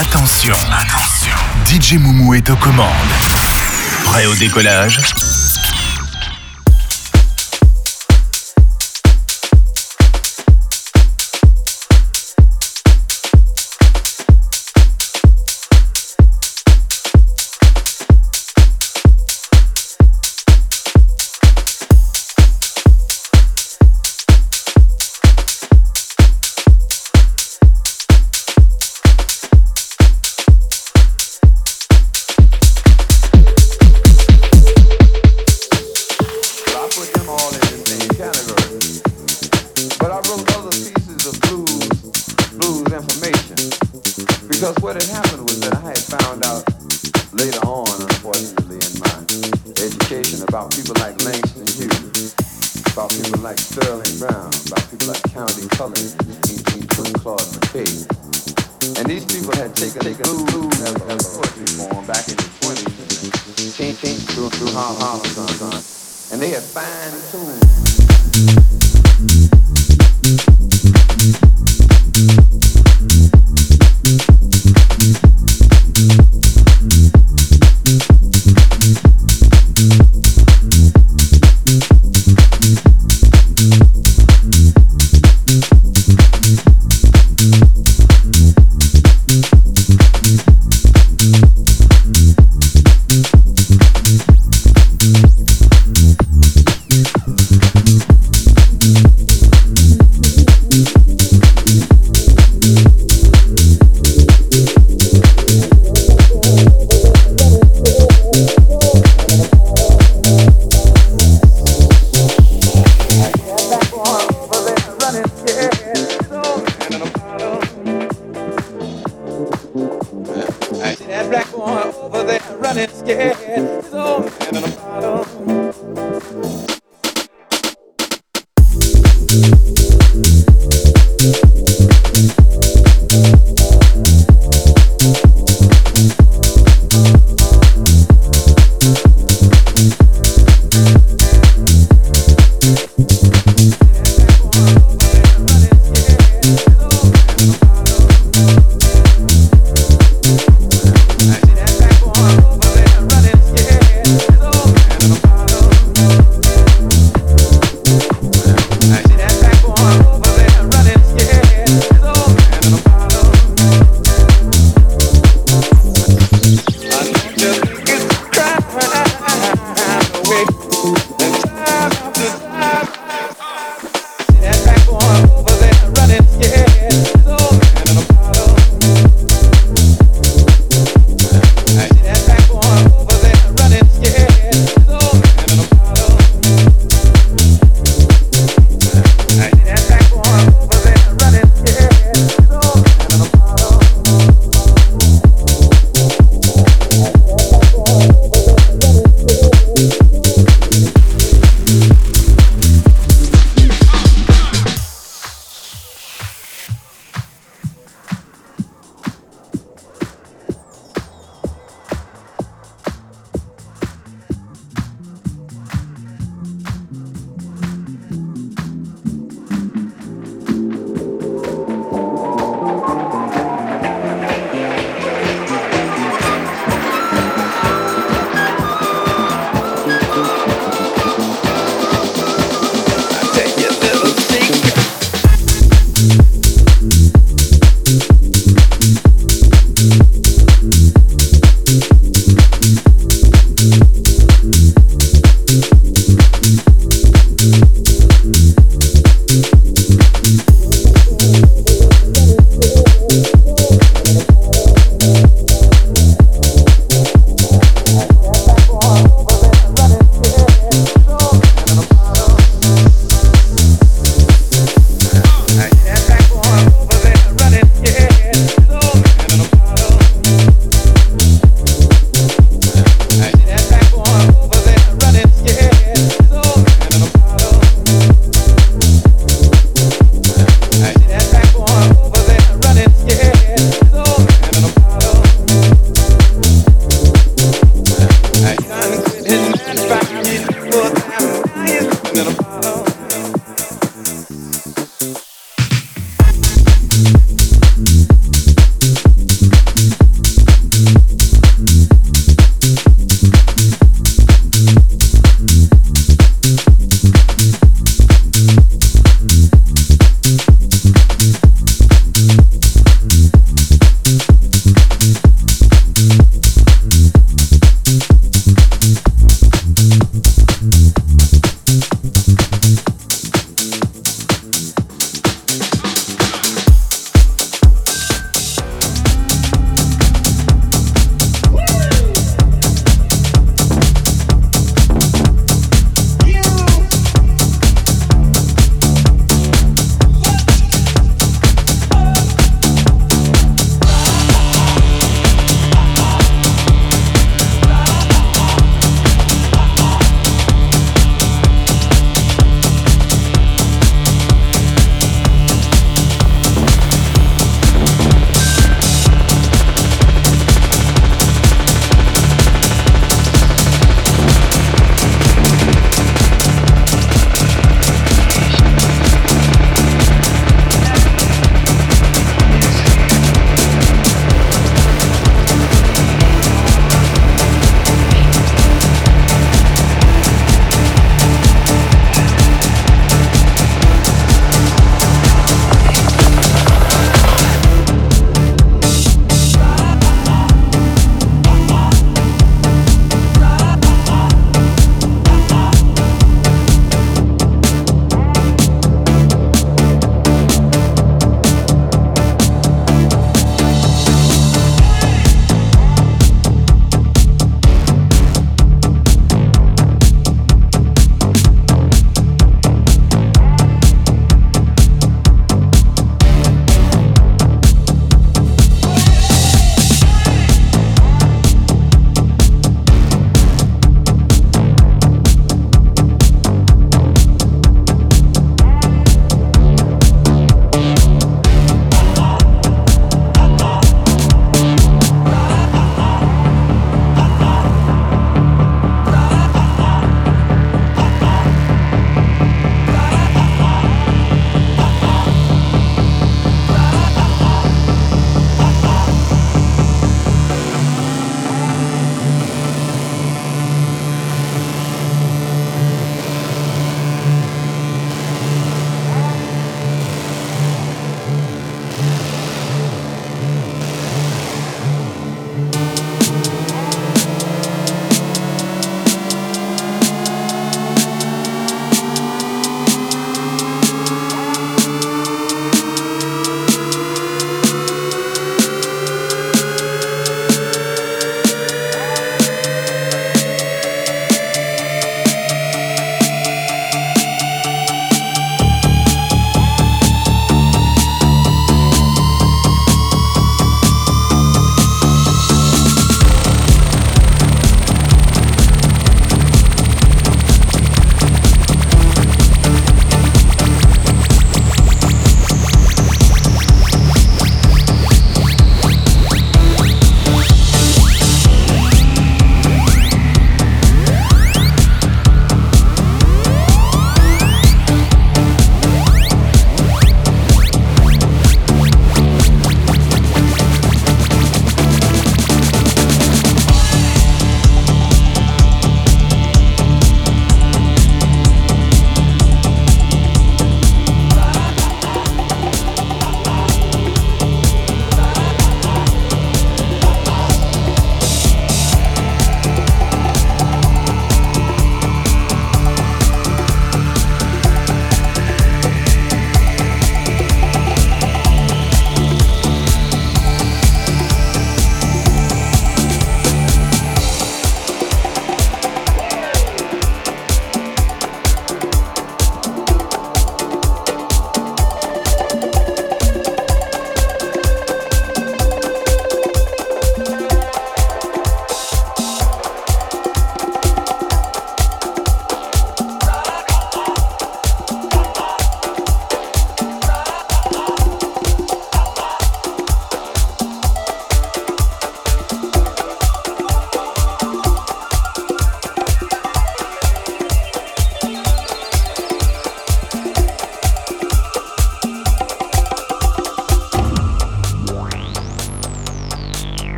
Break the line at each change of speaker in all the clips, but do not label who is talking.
Attention, attention. DJ Moumou est aux commandes. Prêt au décollage?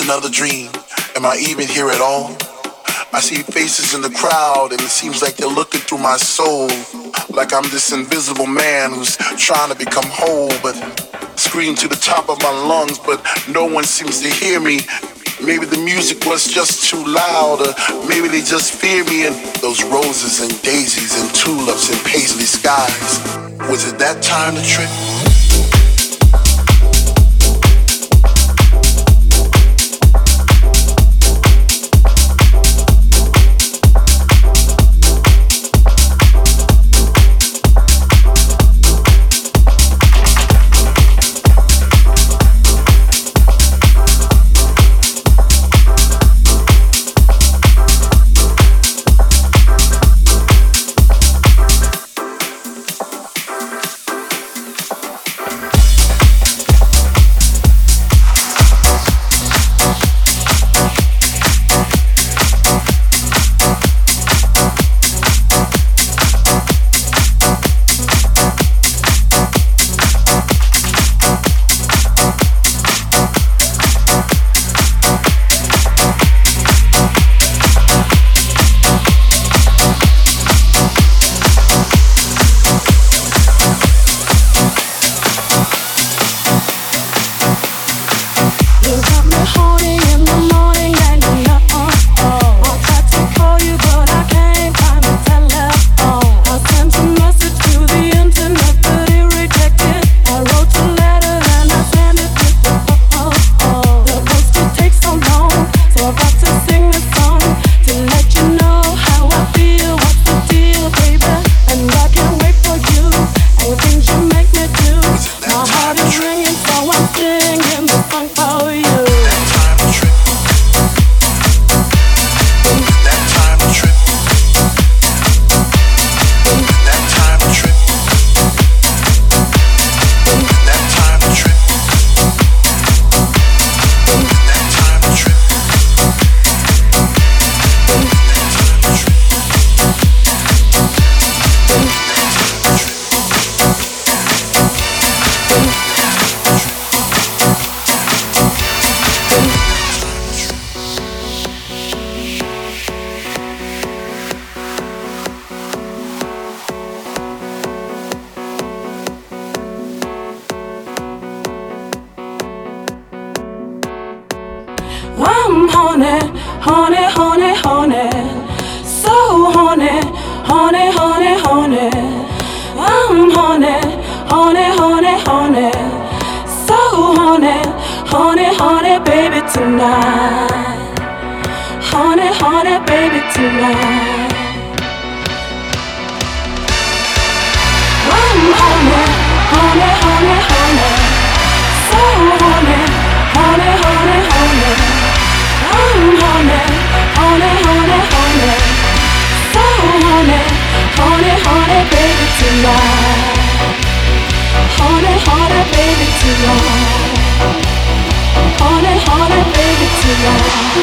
Another dream? Am I even here at all? I see faces in the crowd and it seems like they're looking through my soul. Like I'm this invisible man who's trying to become whole, but scream to the top of my lungs, but no one seems to hear me. Maybe the music was just too loud, or maybe they just fear me and those roses and daisies and tulips and paisley skies. Was it that time to trip?
honey, honey, baby tonight. Honey, honey, baby tonight. I'm honey, honey, honey, honey. So honey, honey, honey, honey. I'm honey, honey, honey, honey. So honey, honey, honey, baby tonight. Honey, honey, baby tonight baby, tonight.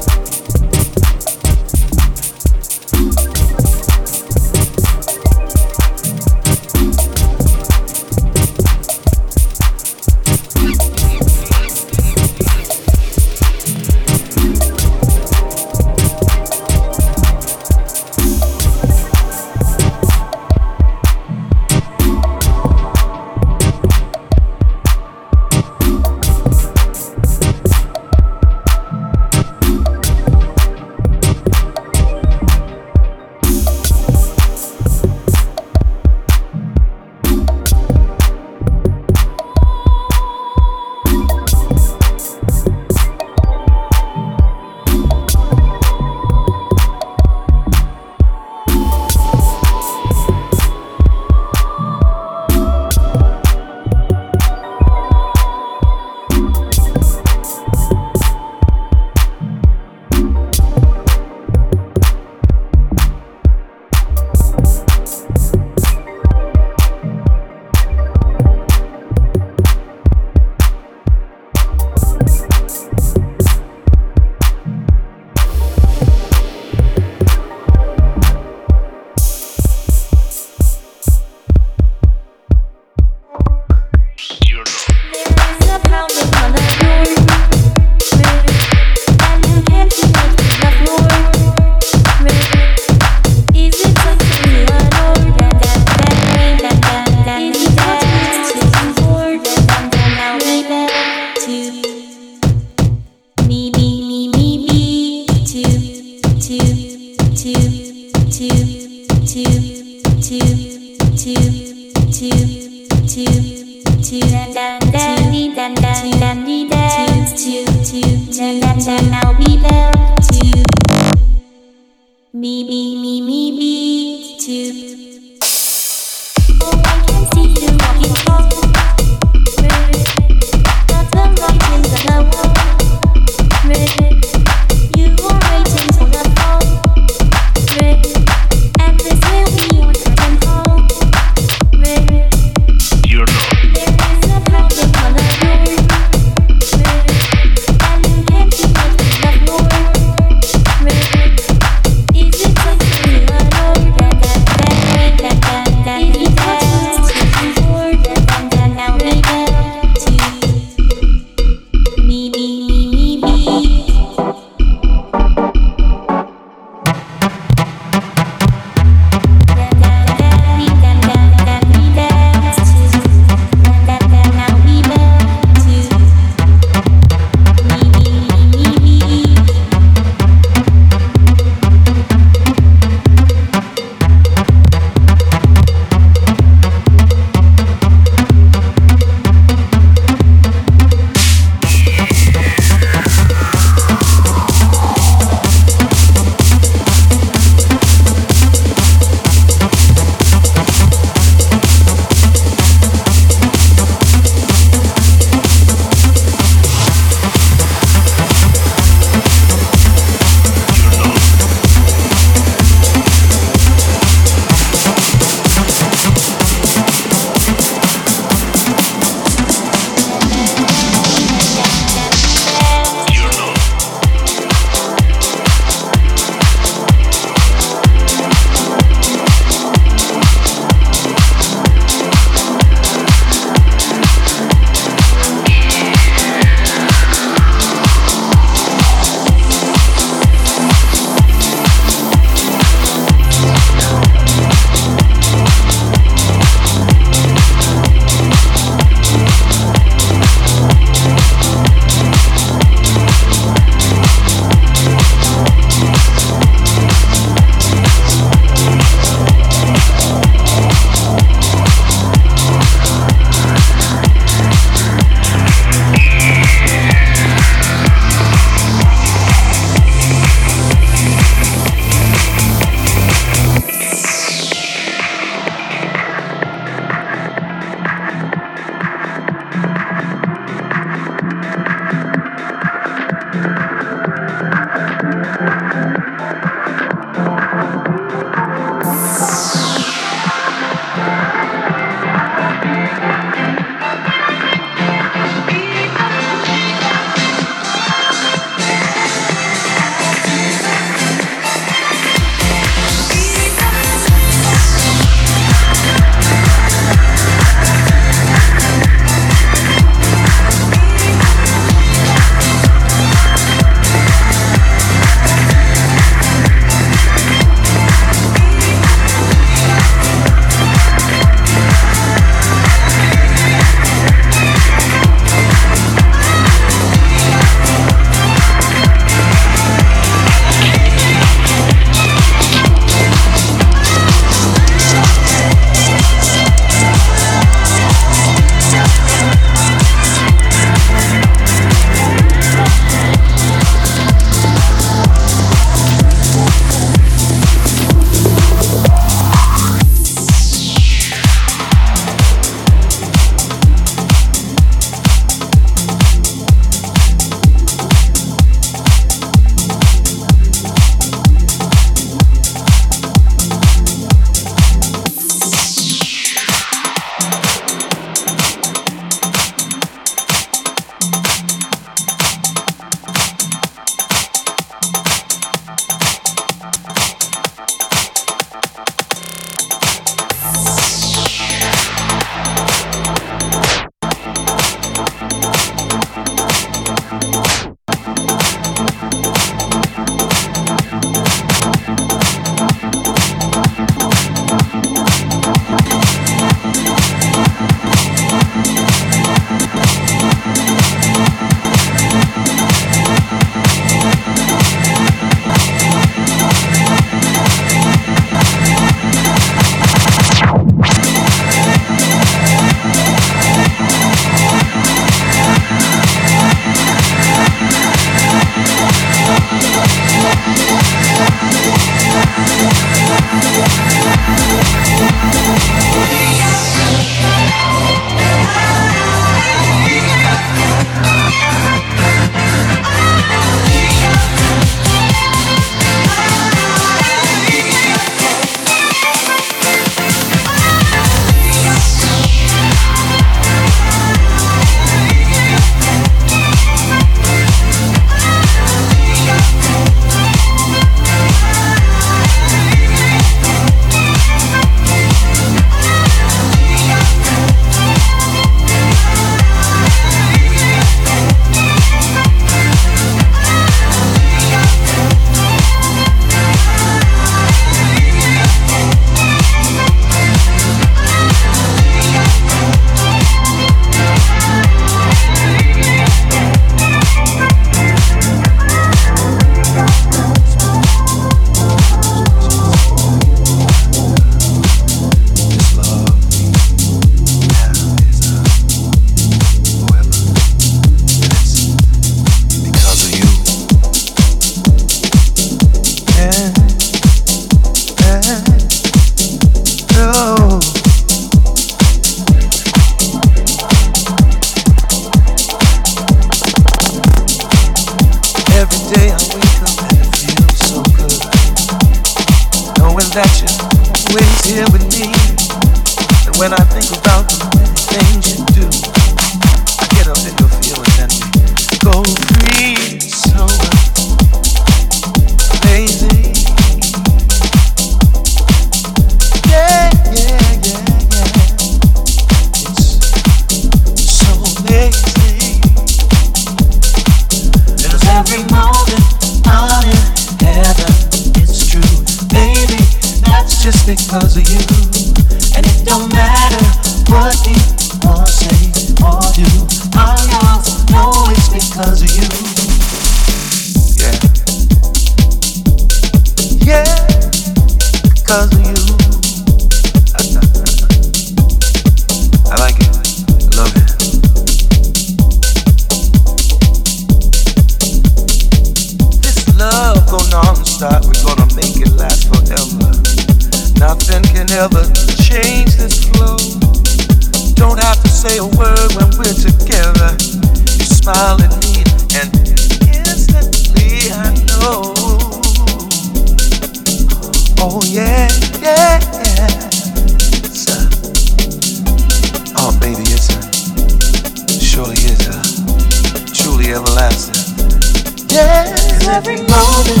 Cause
every
moment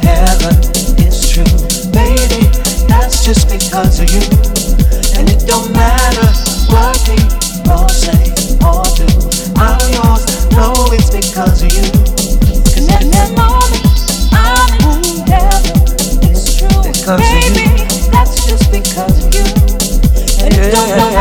heaven is true, baby. That's just because of you. And it don't matter what people say or do. I'm yours, it's because of you.
Cause every moment heaven is true, baby. That's just because of you. And it don't matter.